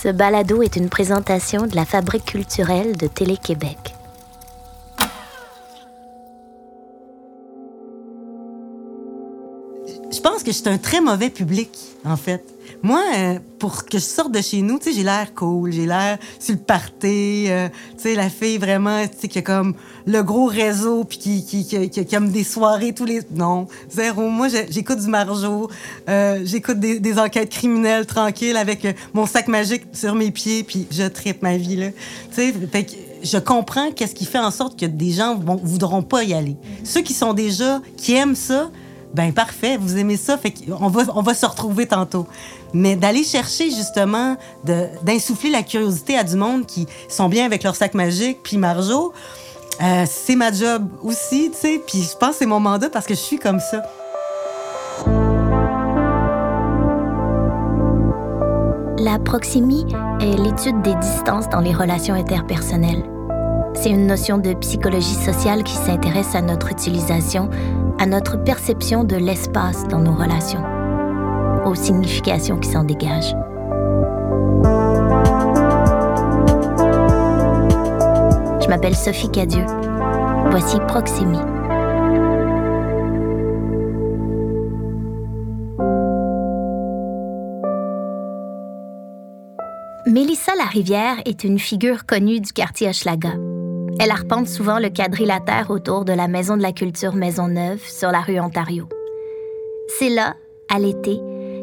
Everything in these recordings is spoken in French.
Ce balado est une présentation de la Fabrique culturelle de Télé-Québec. Je pense que je suis un très mauvais public, en fait. Moi, euh, pour que je sorte de chez nous, tu sais, j'ai l'air cool, j'ai l'air sur le party, euh, tu sais, la fille vraiment, tu sais, qui a comme le gros réseau, puis qui, qui, qui, qui, aime des soirées tous les... Non, zéro. Moi, j'écoute du Marjo, euh, j'écoute des, enquêtes criminelles tranquilles avec mon sac magique sur mes pieds, puis je tripe ma vie, là. Tu sais, que je comprends qu'est-ce qui fait en sorte que des gens vont, voudront pas y aller. Ceux qui sont déjà, qui aiment ça, ben parfait, vous aimez ça, fait qu'on va, on va se retrouver tantôt. Mais d'aller chercher justement, d'insuffler la curiosité à du monde qui sont bien avec leur sac magique, puis Marjo, euh, c'est ma job aussi, tu sais. Puis je pense que c'est mon mandat parce que je suis comme ça. La proximie est l'étude des distances dans les relations interpersonnelles. C'est une notion de psychologie sociale qui s'intéresse à notre utilisation, à notre perception de l'espace dans nos relations, aux significations qui s'en dégagent. Je m'appelle Sophie Cadieux. Voici Proximie. Mélissa Larivière est une figure connue du quartier Hochelaga. Elle arpente souvent le quadrilatère autour de la Maison de la Culture Maisonneuve sur la rue Ontario. C'est là, à l'été,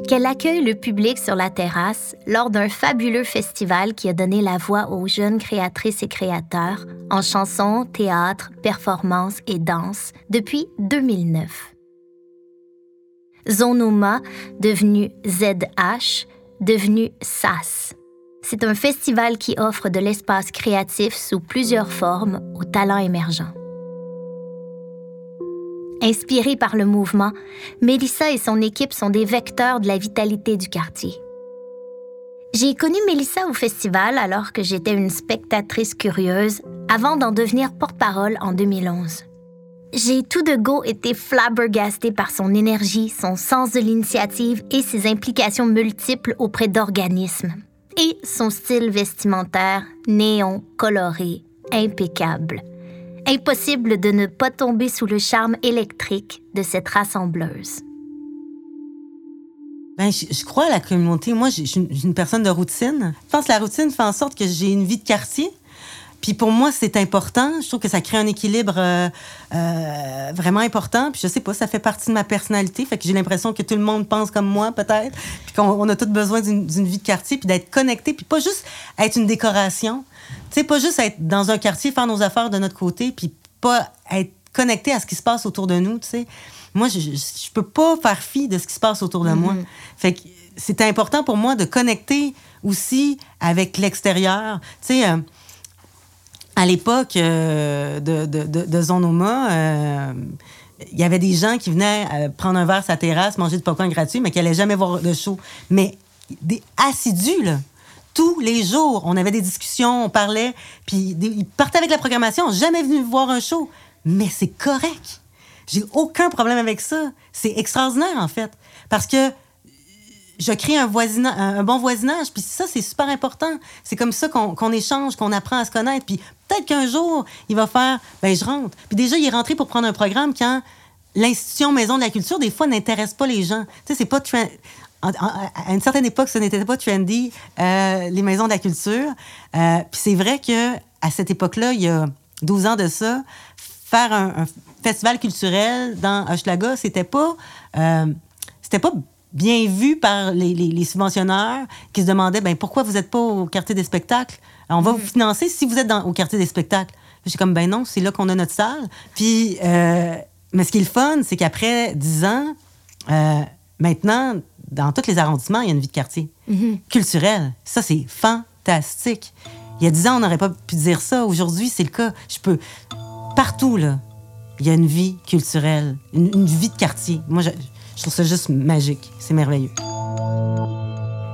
qu'elle accueille le public sur la terrasse lors d'un fabuleux festival qui a donné la voix aux jeunes créatrices et créateurs en chansons, théâtre, performances et danse depuis 2009. Zonoma, devenu ZH, devenu SAS. C'est un festival qui offre de l'espace créatif sous plusieurs formes aux talents émergents. Inspirée par le mouvement, Mélissa et son équipe sont des vecteurs de la vitalité du quartier. J'ai connu Mélissa au festival alors que j'étais une spectatrice curieuse avant d'en devenir porte-parole en 2011. J'ai tout de go été flabbergastée par son énergie, son sens de l'initiative et ses implications multiples auprès d'organismes et son style vestimentaire néon, coloré, impeccable. Impossible de ne pas tomber sous le charme électrique de cette rassembleuse. Ben, je, crois à la communauté. Moi, je suis une, personne de routine. Je pense que la routine fait en sorte que j'ai une vie de quartier. Puis pour moi, c'est important. Je trouve que ça crée un équilibre euh, euh, vraiment important. Puis je sais pas, ça fait partie de ma personnalité. Fait que j'ai l'impression que tout le monde pense comme moi, peut-être. Puis qu'on a tous besoin d'une vie de quartier, puis d'être connecté, puis pas juste être une décoration. Tu sais, pas juste être dans un quartier, faire nos affaires de notre côté, puis pas être connecté à ce qui se passe autour de nous, tu sais. Moi, je, je, peux pas faire fi de ce qui se passe autour de moi. Mm-hmm. Fait que c'est important pour moi de connecter aussi avec l'extérieur. Tu sais, euh, à l'époque euh, de, de, de, Zonoma, euh, il y avait des gens qui venaient euh, prendre un verre sa terrasse, manger du popcorn gratuit, mais qui n'allaient jamais voir de show. Mais des assidus, là. Tous les jours, on avait des discussions, on parlait, puis ils partaient avec la programmation, jamais venu voir un show. Mais c'est correct. J'ai aucun problème avec ça. C'est extraordinaire, en fait. Parce que je crée un, un bon voisinage. Puis ça, c'est super important. C'est comme ça qu'on échange, qu'on apprend à se connaître. Puis peut-être qu'un jour, il va faire, ben je rentre. Puis déjà, il est rentré pour prendre un programme quand l'institution Maison de la Culture, des fois, n'intéresse pas les gens. Tu sais, c'est pas... À une certaine époque, ce n'était pas trendy, euh, les maisons de la culture. Euh, puis c'est vrai que à cette époque-là, il y a 12 ans de ça, faire un, festival culturel dans Hochelaga, c'était pas... Euh, c'était pas bien vu par les, les, subventionneurs qui se demandaient ben, pourquoi vous n'êtes pas au quartier des spectacles? on va vous mm. financer si vous êtes dans, au quartier des spectacles. J'ai comme, ben non, c'est là qu'on a notre salle. Puis, euh, mais ce qui est le fun, c'est qu'après 10 ans, euh, maintenant, dans tous les arrondissements, il y a une vie de quartier mm-hmm. culturelle. Ça, c'est fantastique. Il y a 10 ans, on n'aurait pas pu dire ça. Aujourd'hui, c'est le cas. Je peux. Partout, là, il y a une vie culturelle, une, une vie de quartier. Moi, je, je trouve ça juste magique. C'est merveilleux.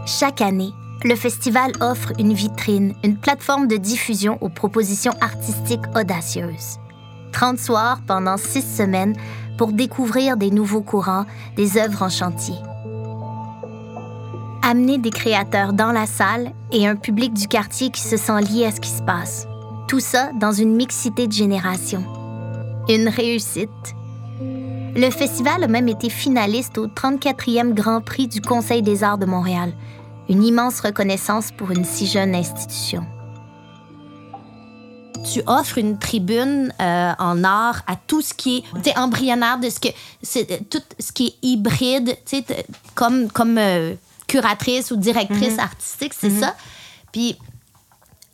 Chaque année, le festival offre une vitrine, une plateforme de diffusion aux propositions artistiques audacieuses. 30 soirs pendant six semaines pour découvrir des nouveaux courants, des œuvres en chantier. amener des créateurs dans la salle et un public du quartier qui se sent lié à ce qui se passe. Tout ça dans une mixité de générations. Une réussite. Le festival a même été finaliste au 34e Grand Prix du Conseil des arts de Montréal. Une immense reconnaissance pour une si jeune institution tu offres une tribune euh, en art à tout ce qui est embryonnaire de ce que c'est euh, tout ce qui est hybride comme comme euh, curatrice ou directrice mhm. artistique c'est mhm. ça? Puis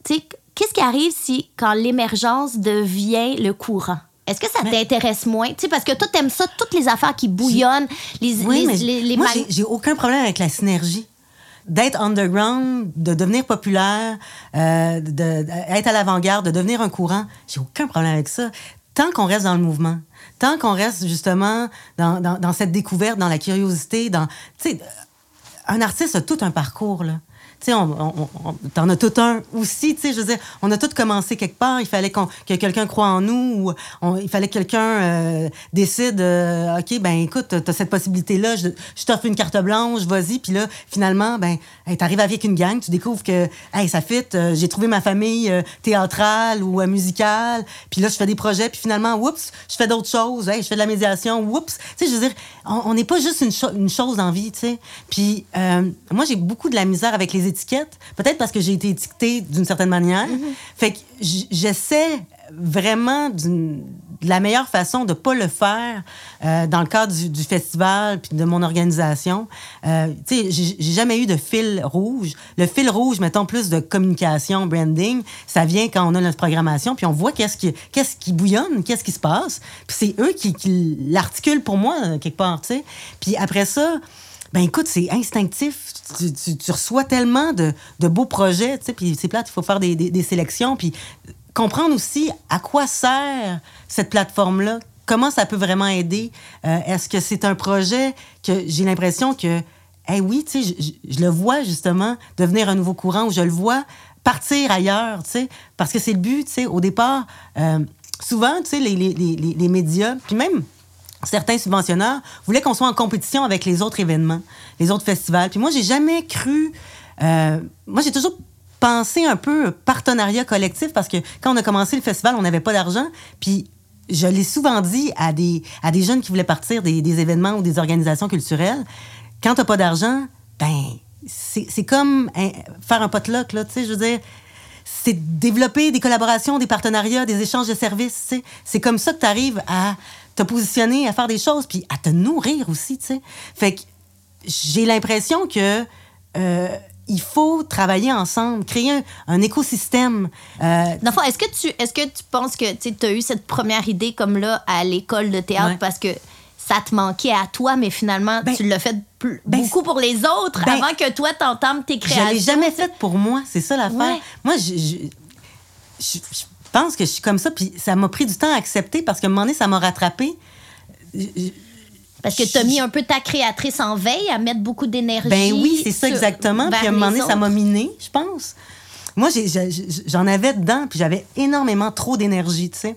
tu sais qu'est-ce qui arrive si quand l'émergence devient le courant? Est-ce que ça t'intéresse moins? sais parce que toi, t'aimes ça, toutes les affaires qui bouillonnent, les, les, les, Moi, j'ai aucun problème avec la synergie d'être underground, de devenir populaire, euh, d'être à l'avant-garde, de devenir un courant, j'ai aucun problème avec ça. Tant qu'on reste dans le mouvement, tant qu'on reste justement dans, dans, dans, cette découverte, dans la curiosité, dans, tu sais, un artiste a tout un parcours là tu sais, on, t'en as tout un aussi, tu sais, je veux dire, on a tout commencé quelque part, il fallait que quelqu'un croit en nous, ou il fallait que quelqu'un euh, décide, euh, OK, ben écoute, t'as cette possibilité-là, je, t'offre une carte blanche, vas-y, puis là, finalement, ben, t'arrives avec une gang, tu découvres que, hey, ça fit, euh, j'ai trouvé ma famille théâtrale ou musicale, puis là, je fais des projets, puis finalement, oups, je fais d'autres choses, hey, je fais de la médiation, oups, tu sais, je veux dire, on n'est pas juste une, une chose en vie, tu sais. Puis moi, j'ai beaucoup de la misère avec les étiquettes. Peut-être parce que j'ai été étiquetée d'une certaine manière. Mm-hmm. Fait que j'essaie vraiment de la meilleure façon de pas le faire euh, dans le cadre du, festival puis de mon organisation. Euh, tu sais, j'ai jamais eu de fil rouge. Le fil rouge, mettons plus de communication, branding, ça vient quand on a notre programmation puis on voit qu'est-ce qui, qu'est-ce qui bouillonne, qu'est-ce qui se passe. Puis c'est eux qui, qui l'articulent pour moi quelque part, tu sais. Puis après ça, ben écoute, c'est instinctif. Tu, reçois tellement de, beaux projets, tu sais, puis c'est plate, il faut faire des, sélections, puis comprendre aussi à quoi sert cette plateforme-là, comment ça peut vraiment aider? Euh, est-ce que c'est un projet que j'ai l'impression que, eh oui, tu sais, je, le vois justement devenir un nouveau courant, ou je le vois partir ailleurs, tu sais, parce que c'est le but, tu sais, au départ, euh, souvent, tu sais, les, médias, puis même certains subventionneurs voulaient qu'on soit en compétition avec les autres événements, les autres festivals. Puis moi, j'ai jamais cru. Euh, moi, j'ai toujours pensé un peu partenariat collectif parce que quand on a commencé le festival, on n'avait pas d'argent. Puis je l'ai souvent dit à des, à des jeunes qui voulaient partir des, événements ou des organisations culturelles. Quand tu n'as pas d'argent, ben, c'est comme faire un potluck, là, tu sais, je veux dire c'est développer des collaborations, des partenariats, des échanges de services. C'est comme ça que tu arrives à te positionner, à faire des choses, puis à te nourrir aussi, tu sais. Fait que j'ai l'impression que euh, il faut travailler ensemble, créer un, écosystème. Euh, est-ce que tu est-ce que tu penses que tu as eu cette première idée comme là à l'école de théâtre parce que ça te manquait à toi, mais finalement, ben, tu l'as fait ben, beaucoup pour les autres ben, avant que toi, t'entames tes créations. Je l'ai jamais fait pour moi, c'est ça l'affaire. Moi, je, je, pense que je suis comme ça, puis ça m'a pris du temps à accepter parce qu'à un moment donné, ça m'a rattrapé. Parce que tu as mis un peu ta créatrice en veille à mettre beaucoup d'énergie. Ben oui, c'est ça exactement. Puis à un moment donné, ça m'a miné, je pense. Moi, j'en avais dedans, puis j'avais énormément trop d'énergie, tu sais.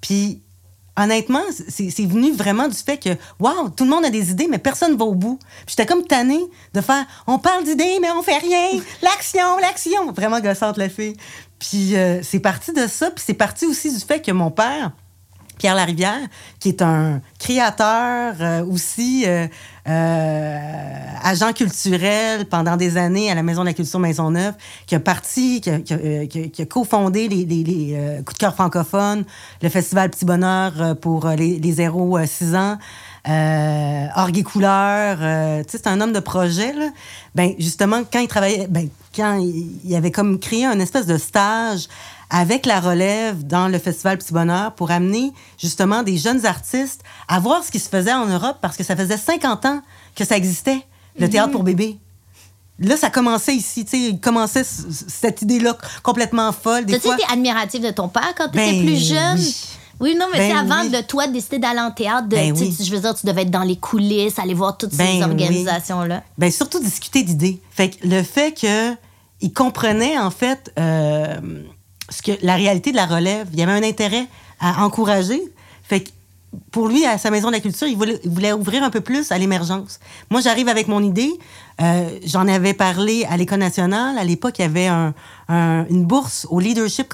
Puis honnêtement, c'est venu vraiment du fait que, waouh, tout le monde a des idées, mais personne ne va au bout. Puis j'étais comme tannée de faire, on parle d'idées, mais on fait rien. L'action, l'action. Vraiment gossante, la fille. Puis euh, c'est parti de ça. Puis c'est parti aussi du fait que mon père, Pierre Larivière, qui est un créateur euh, aussi, euh, agent culturel pendant des années à la Maison de la Culture Maisonneuve, qui a parti, qui a, qui cofondé les, les, les Coups de cœur francophones, le Festival Petit Bonheur pour les, les 0-6 ans. Euh, Orgue couleur, tu sais, c'est un homme de projet. Là. Ben, justement, quand il travaillait, ben, quand il, avait comme créé un espèce de stage avec la relève dans le Festival Petit Bonheur pour amener justement des jeunes artistes à voir ce qui se faisait en Europe parce que ça faisait 50 ans que ça existait, le théâtre pour bébés. Là, ça commençait ici, tu sais, il commençait cette idée-là complètement folle. T'as-tu été admiratif de ton père quand tu étais ben plus jeune? Oui. Non, mais c'est ben avant de toi décider d'aller en théâtre, de, ben je veux dire, tu devais être dans les coulisses, aller voir toutes ces organisations-là. Ben surtout discuter d'idées. Fait que le fait que il comprenait en fait euh, ce que la réalité de la relève. Il y avait un intérêt à encourager. Fait que pour lui, à sa maison de la culture, il voulait, il voulait ouvrir un peu plus à l'émergence. Moi, j'arrive avec mon idée. Euh, J'en avais parlé à l'École nationale. À l'époque, il y avait un, un, une bourse au leadership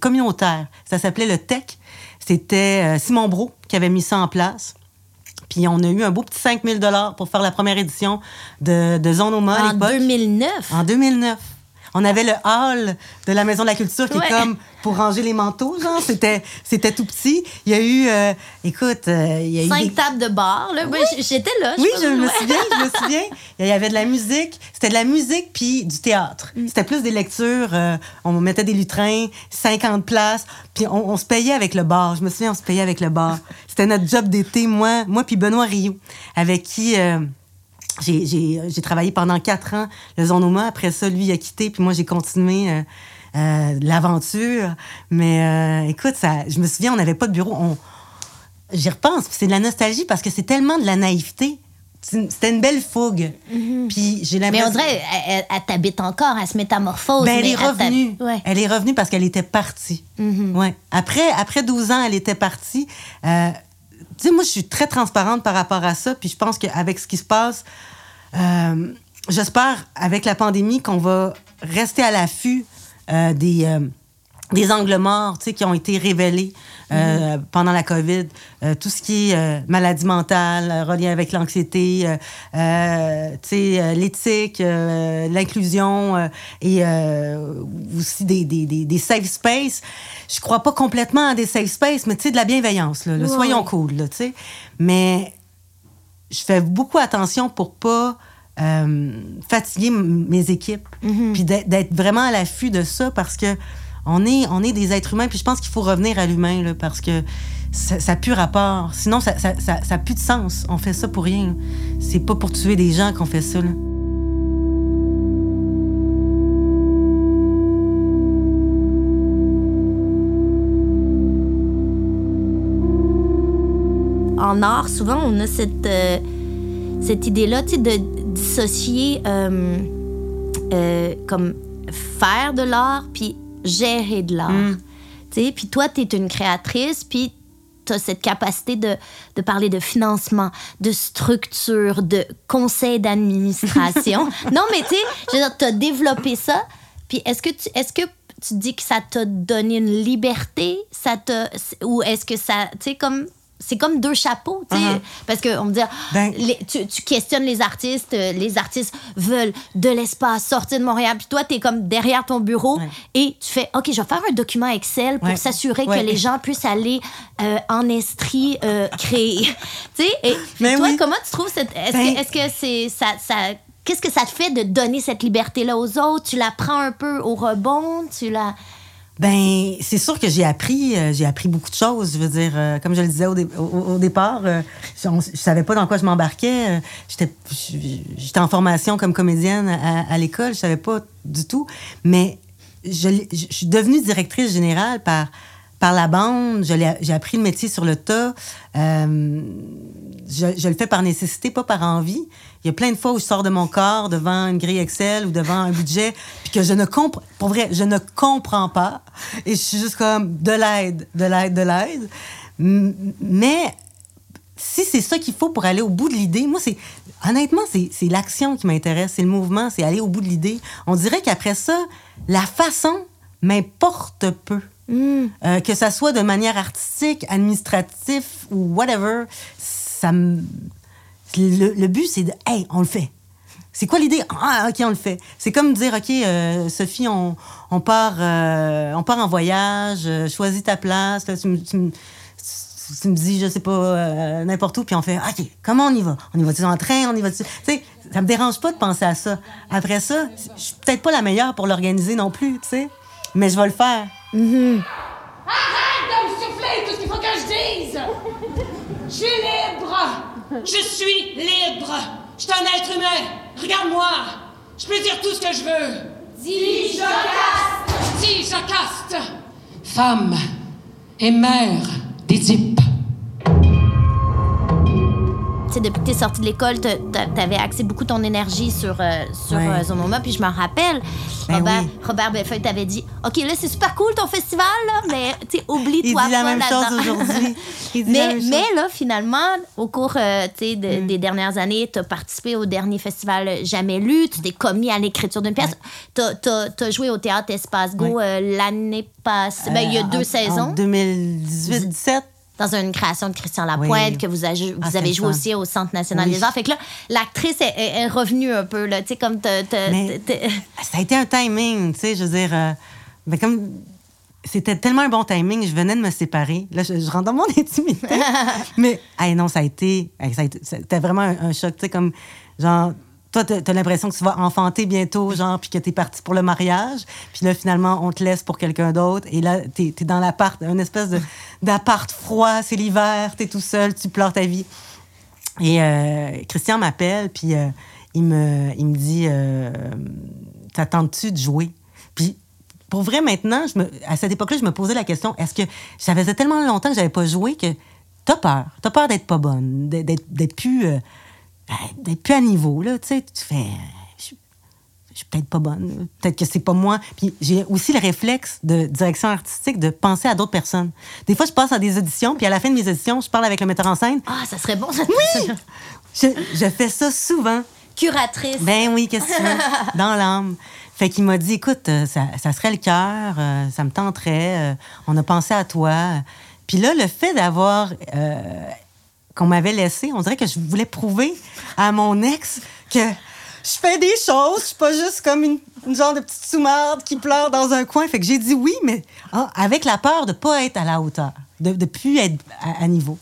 communautaire. Ça s'appelait le TEC. C'était euh, Simon Brault qui avait mis ça en place. Puis on a eu un beau petit 5 000 pour faire la première édition de, de Zone Oma à. En 2009? En 2009. On avait le hall de la Maison de la Culture qui est comme pour ranger les manteaux, genre. C'était, c'était tout petit. Il y a eu, euh, écoute, euh, il y a eu. Cinq tables de bar, là. J'étais là. Je oui, je me souviens, je me souviens. Il y avait de la musique. C'était de la musique puis du théâtre. Mm. C'était plus des lectures. Euh, on mettait des lutrins, 50 places. Puis on, se payait avec le bar. Je me souviens, on se payait avec le bar. C'était notre job d'été, moi, moi puis Benoît Rio, avec qui j'ai travaillé pendant quatre ans le Zonoma. Après ça, lui, a quitté, puis moi, j'ai continué euh, euh, l'aventure. Mais euh, écoute, ça, je me souviens, on n'avait pas de bureau. On, J'y repense, c'est de la nostalgie parce que c'est tellement de la naïveté. C'était une belle fougue. Mm-hmm. Puis j'ai Mais on dirait, elle, t'habite encore, elle se métamorphose. Ben, elle est revenue. Elle est revenue parce qu'elle était partie. Mm-hmm. ouais. après, après 12 ans, elle était partie. Tu sais, moi, je suis très transparente par rapport à ça. Puis je pense qu'avec ce qui se passe, euh, j'espère, avec la pandémie, qu'on va rester à l'affût euh, des, euh, des angles morts qui ont été révélés mm-hmm. pendant la COVID. tout ce qui est maladie mentale, relié avec l'anxiété, l'éthique, l'inclusion et aussi des, des, des, des, safe space. Je crois pas complètement à des safe space, mais de la bienveillance. Là, Soyons cool. Là, mais je fais beaucoup attention pour pas euh, fatiguer mes équipes, mm-hmm. puis d'être vraiment à l'affût de ça parce que on est, des êtres humains, puis je pense qu'il faut revenir à l'humain parce que ça n'a plus rapport. Sinon, ça ça, ça, plus de sens. On fait ça pour rien. C'est pas pour tuer des gens qu'on fait ça. Là. en art, souvent, on a cette, euh, cette idée-là, de dissocier euh, euh, comme faire de l'art puis gérer de l'art. Mm. Tu sais, puis toi, tu es une créatrice, puis tu as cette capacité de, de, parler de financement, de structure, de conseil d'administration. non, mais tu sais, tu as développé ça. Puis est-ce que tu est-ce que tu dis que ça t'a donné une liberté, ça ou est-ce que ça tu sais comme c'est comme deux chapeaux, tu sais. Uh-huh. Parce qu'on me dit, ben tu, questionnes les artistes, euh, les artistes veulent de l'espace, sortir de Montréal, puis toi, tu es comme derrière ton bureau et tu fais, OK, je vais faire un document Excel pour s'assurer que les gens puissent aller euh, en estrie euh, créer. tu sais, et toi, comment tu trouves cette. Est-ce que ben c'est. Ça, ça Qu'est-ce que ça te fait de donner cette liberté-là aux autres? Tu la prends un peu au rebond? Tu la. Ben, c'est sûr que j'ai appris, euh, j'ai appris beaucoup de choses. Je veux dire, euh, comme je le disais au, départ, euh, je, ne savais pas dans quoi je m'embarquais. j'étais, en formation comme comédienne à, l'école, je savais pas du tout. Mais je, suis devenue directrice générale par par la bande. J'ai appris le métier sur le tas. Euh, je, je, le fais par nécessité, pas par envie. Il y a plein de fois où je sors de mon corps devant une grille Excel ou devant un budget, puis que je ne comprends, pour vrai, je ne comprends pas. Et je suis juste comme de l'aide, de l'aide, de l'aide. Mais si c'est ça qu'il faut pour aller au bout de l'idée, moi, c'est honnêtement, c'est l'action qui m'intéresse, c'est le mouvement, c'est aller au bout de l'idée. On dirait qu'après ça, la façon m'importe peu. Mm. Euh, que ça soit de manière artistique, administrative ou whatever, ça le, but, c'est de, hey, on le fait. C'est quoi l'idée? Ah, OK, on le fait. C'est comme dire, OK, euh, Sophie, on, on part, euh, on part en voyage, choisis ta place. tu, me dis, je sais pas, n'importe où, puis on fait, OK, comment on y va? On y va-tu en train? On y va Tu sais, ça me dérange pas de penser à ça. Après ça, je suis peut-être pas la meilleure pour l'organiser non plus, tu sais, mais je vais le faire. Mm-hmm. Arrête de me souffler tout ce qu'il faut que je dise! Je suis libre! Je suis libre! Je suis un être humain! Regarde-moi! Je peux dire tout ce que je veux! Dis Jocaste! Dis Jocaste! Femme et mère d'Édipe. Sais, depuis que tu es sortie de l'école, tu avais axé beaucoup ton énergie sur, euh, sur Ouais. euh, Zonoma. Puis je me rappelle, Ben Robert, oui. Robert t'avait dit OK, là, c'est super cool ton festival, là, mais tu sais, oublie-toi pas là-dedans. dit la Mais, même chose. mais là, finalement, au cours euh, Mm. de- des dernières années, tu as participé au dernier festival Jamais lu, tu t'es commis à l'écriture d'une pièce. Tu as, joué au théâtre Espace Go Ouais. euh, l'année passée. Ben, il y a Euh, deux en- saisons. En 2018-17. Dans une création de Christian Lapointe Oui. que vous, avez- vous Ah, c'était avez joué aussi au Centre national Oui. des arts. Fait que là, l'actrice est, revenue un peu, là, tu sais, comme Mais- Ça a été un timing, tu sais, je veux dire. euh, ben comme. C'était tellement un bon timing, je venais de me séparer. Là, je, je rentre dans mon intimité. Mais, hey, non, ça a été. hey, ça a été- C'était vraiment un, un choc, tu sais, comme. Genre, toi, t'as t'as l'impression que tu vas enfanter bientôt, genre, puis que t'es parti pour le mariage. Puis là, finalement, on te laisse pour quelqu'un d'autre. Et là, t'es es dans l'appart, une espèce d'appart froid, c'est l'hiver, t'es tout seul, tu pleures ta vie. Et euh, Christian m'appelle, puis euh, il, me, il me dit euh, T'attends-tu de jouer? Puis pour vrai, maintenant, à cette époque-là, je me posais la question est-ce que ça faisait tellement longtemps que j'avais pas joué que t'as peur T'as peur d'être pas bonne, d'être- plus, d'être plus à niveau, là. Tu sais, tu fais. Je je suis peut-être pas bonne, peut-être que c'est pas moi. Puis j'ai aussi le réflexe de direction artistique de penser à d'autres personnes. Des fois, je passe à des auditions, puis à la fin de mes auditions, je parle avec le metteur en scène. Ah, ça serait bon, ça. Oui! Je, je fais ça souvent. Curatrice. Ben oui, qu'est-ce que tu veux? Dans l'âme. Fait qu'il m'a dit, écoute, euh, ça, ça serait le cœur, euh, ça me tenterait, euh, on a pensé à toi. Puis là, le fait d'avoir, euh, qu'on m'avait laissé, on dirait que je voulais prouver à mon ex que je fais des choses, je suis pas juste comme une, genre de petite sous-marde qui pleure dans un coin. Fait que j'ai dit oui, mais ah, avec la peur de pas être à la hauteur, de, de plus être à- niveau.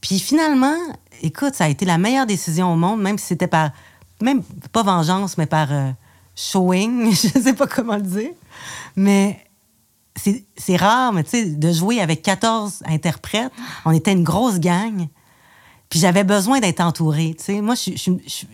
Puis finalement, écoute, ça a été la meilleure décision au monde, même si c'était par, même pas vengeance, mais par euh, showing, je sais pas comment le dire. Mais c'est rare, mais tu sais, de jouer avec 14 interprètes, on était une grosse gang. Puis j'avais besoin d'être entourée. Moi, je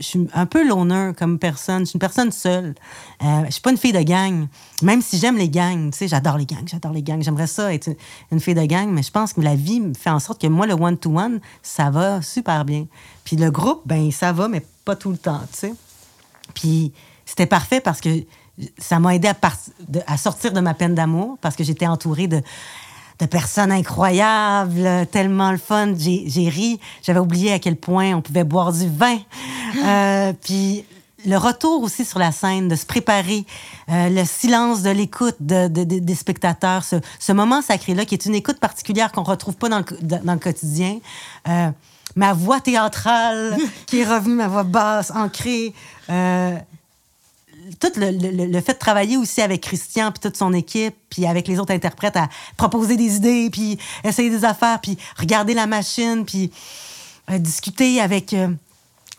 suis- un peu loner comme personne. Je suis une personne seule. Euh, je suis pas une fille de gang. Même si j'aime les gangs, tu sais, j'adore les gangs, j'adore les gangs. J'aimerais ça être une, fille de gang, mais je pense que la vie fait en sorte que moi, le one-to-one, ça va super bien. Puis le groupe, ben ça va, mais pas tout le temps, tu sais. Puis c'était parfait parce que ça m'a aidé à, à sortir de ma peine d'amour parce que j'étais entourée de, de personnes incroyables, tellement le fun. J'ai ri. J'avais oublié à quel point on pouvait boire du vin. Euh, puis le retour aussi sur la scène, de se préparer, euh, le silence de l'écoute de- de- de- des spectateurs, ce, ce moment sacré-là qui est une écoute particulière qu'on retrouve pas dans le, dans le quotidien. Euh, ma voix théâtrale qui est revenue, ma voix basse, ancrée. Euh, tout le, le- le fait de travailler aussi avec Christian puis toute son équipe puis avec les autres interprètes à proposer des idées puis essayer des affaires puis regarder la machine puis euh, discuter avec euh,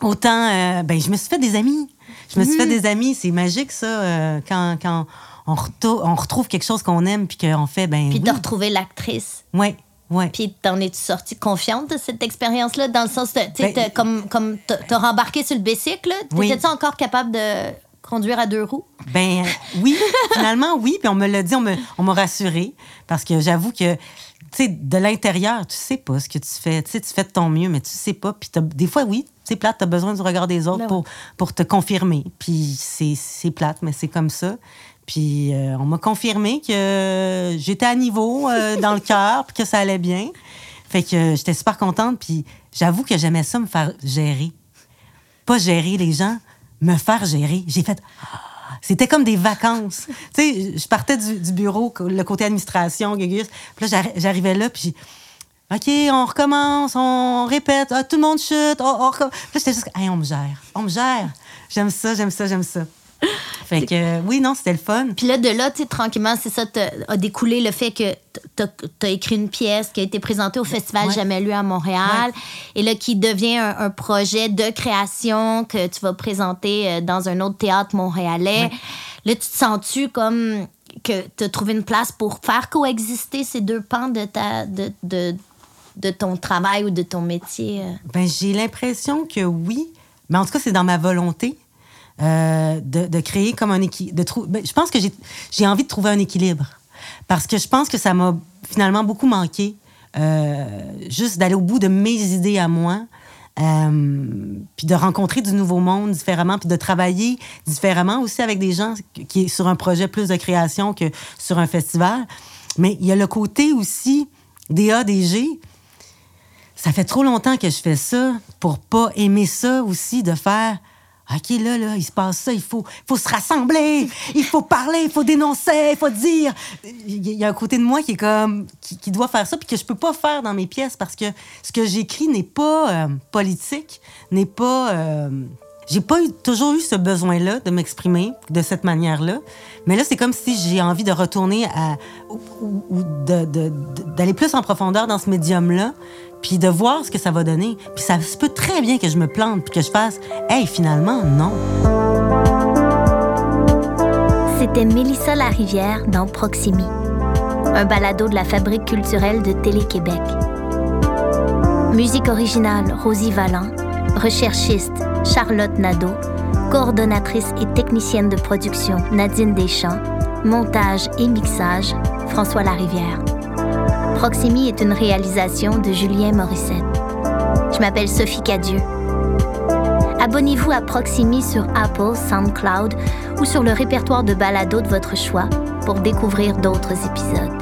autant euh, ben je me suis fait des amis je me suis fait des amis c'est magique ça quand, quand on, retou- on retrouve quelque chose qu'on aime puis qu'on fait ben Puis oui. t'as retrouvé l'actrice. ouais ouais Puis t'en es-tu sortie confiante de cette expérience-là? Dans le sens, de, tu sais, Ben, comme, comme t'as rembarqué sur le bicycle, Oui. t'étais-tu encore capable de conduire à deux roues? Ben oui, finalement oui, puis on me l'a dit, on me- on m'a rassuré parce que j'avoue que tu sais de l'intérieur, tu sais pas ce que tu fais, tu sais tu fais de ton mieux mais tu sais pas puis des fois oui, c'est plate, tu as besoin du regard des autres Ben pour pour te confirmer. Puis c'est c'est plate mais c'est comme ça. Puis euh, on m'a confirmé que j'étais à niveau euh, dans le cœur puis que ça allait bien. Fait que euh, j'étais super contente puis j'avoue que j'aimais ça me faire gérer pas gérer les gens, me faire gérer. J'ai fait. Ah! C'était comme des vacances. tu sais, je partais du, bureau, le côté administration. Puis là, j'arri- j'arrivais là, puis OK, on recommence, on répète, ah, tout le monde chute. oh, on recomm- Puis là, j'étais juste, hey, on me gère, on me gère. J'aime ça, j'aime ça, j'aime ça. Fait que, euh, oui, non, c'était le fun. Puis là, de là, tu sais, tranquillement, c'est ça, a découlé le fait que t'as as écrit une pièce qui a été présentée au Festival Ouais. Jamais lu à Montréal, et là, qui devient un, un projet de création que tu vas présenter euh, dans un autre théâtre montréalais. Là, tu te sens-tu comme que tu as trouvé une place pour faire coexister ces deux pans de, ta, de, de, de ton travail ou de ton métier? euh? Ben, j'ai l'impression que oui, mais en tout cas, c'est dans ma volonté euh, de, créer comme un équilibre. je pense que j'ai- j'ai envie de trouver un équilibre. Parce que je pense que ça m'a finalement beaucoup manqué, euh, juste d'aller au bout de mes idées à moi. Euh, puis de rencontrer du nouveau monde différemment, puis de travailler différemment aussi avec des gens qui est sur un projet plus de création que sur un festival. Mais il y a le côté aussi des A, des G. Ça fait trop longtemps que je fais ça pour pas aimer ça aussi, de faire OK, là, là, il se passe ça, il faut, faut se rassembler, il faut parler, il faut dénoncer, il faut dire. Il y a un côté de moi qui est comme, qui, doit faire ça, puis que je peux pas faire dans mes pièces parce que ce que j'écris n'est pas euh, politique, n'est pas. Euh, j'ai pas toujours eu ce besoin-là de m'exprimer de cette manière-là. Mais là, c'est comme si j'ai envie de retourner à. ou, d'aller plus en profondeur dans ce médium-là, puis de voir ce que ça va donner. Puis ça se peut très bien que je me plante, puis que je fasse Hey, finalement, non. C'était Mélissa Larivière dans Proximi, un balado de la Fabrique culturelle de Télé-Québec. Musique originale Rosie Vallant, recherchiste Charlotte Nadeau, coordonnatrice et technicienne de production Nadine Deschamps, montage et mixage François Larivière. Proximi est une réalisation de Julien Morissette. Je m'appelle Sophie Cadieux. Abonnez-vous à Proximi sur Apple, SoundCloud ou sur le répertoire de balado de votre choix pour découvrir d'autres épisodes.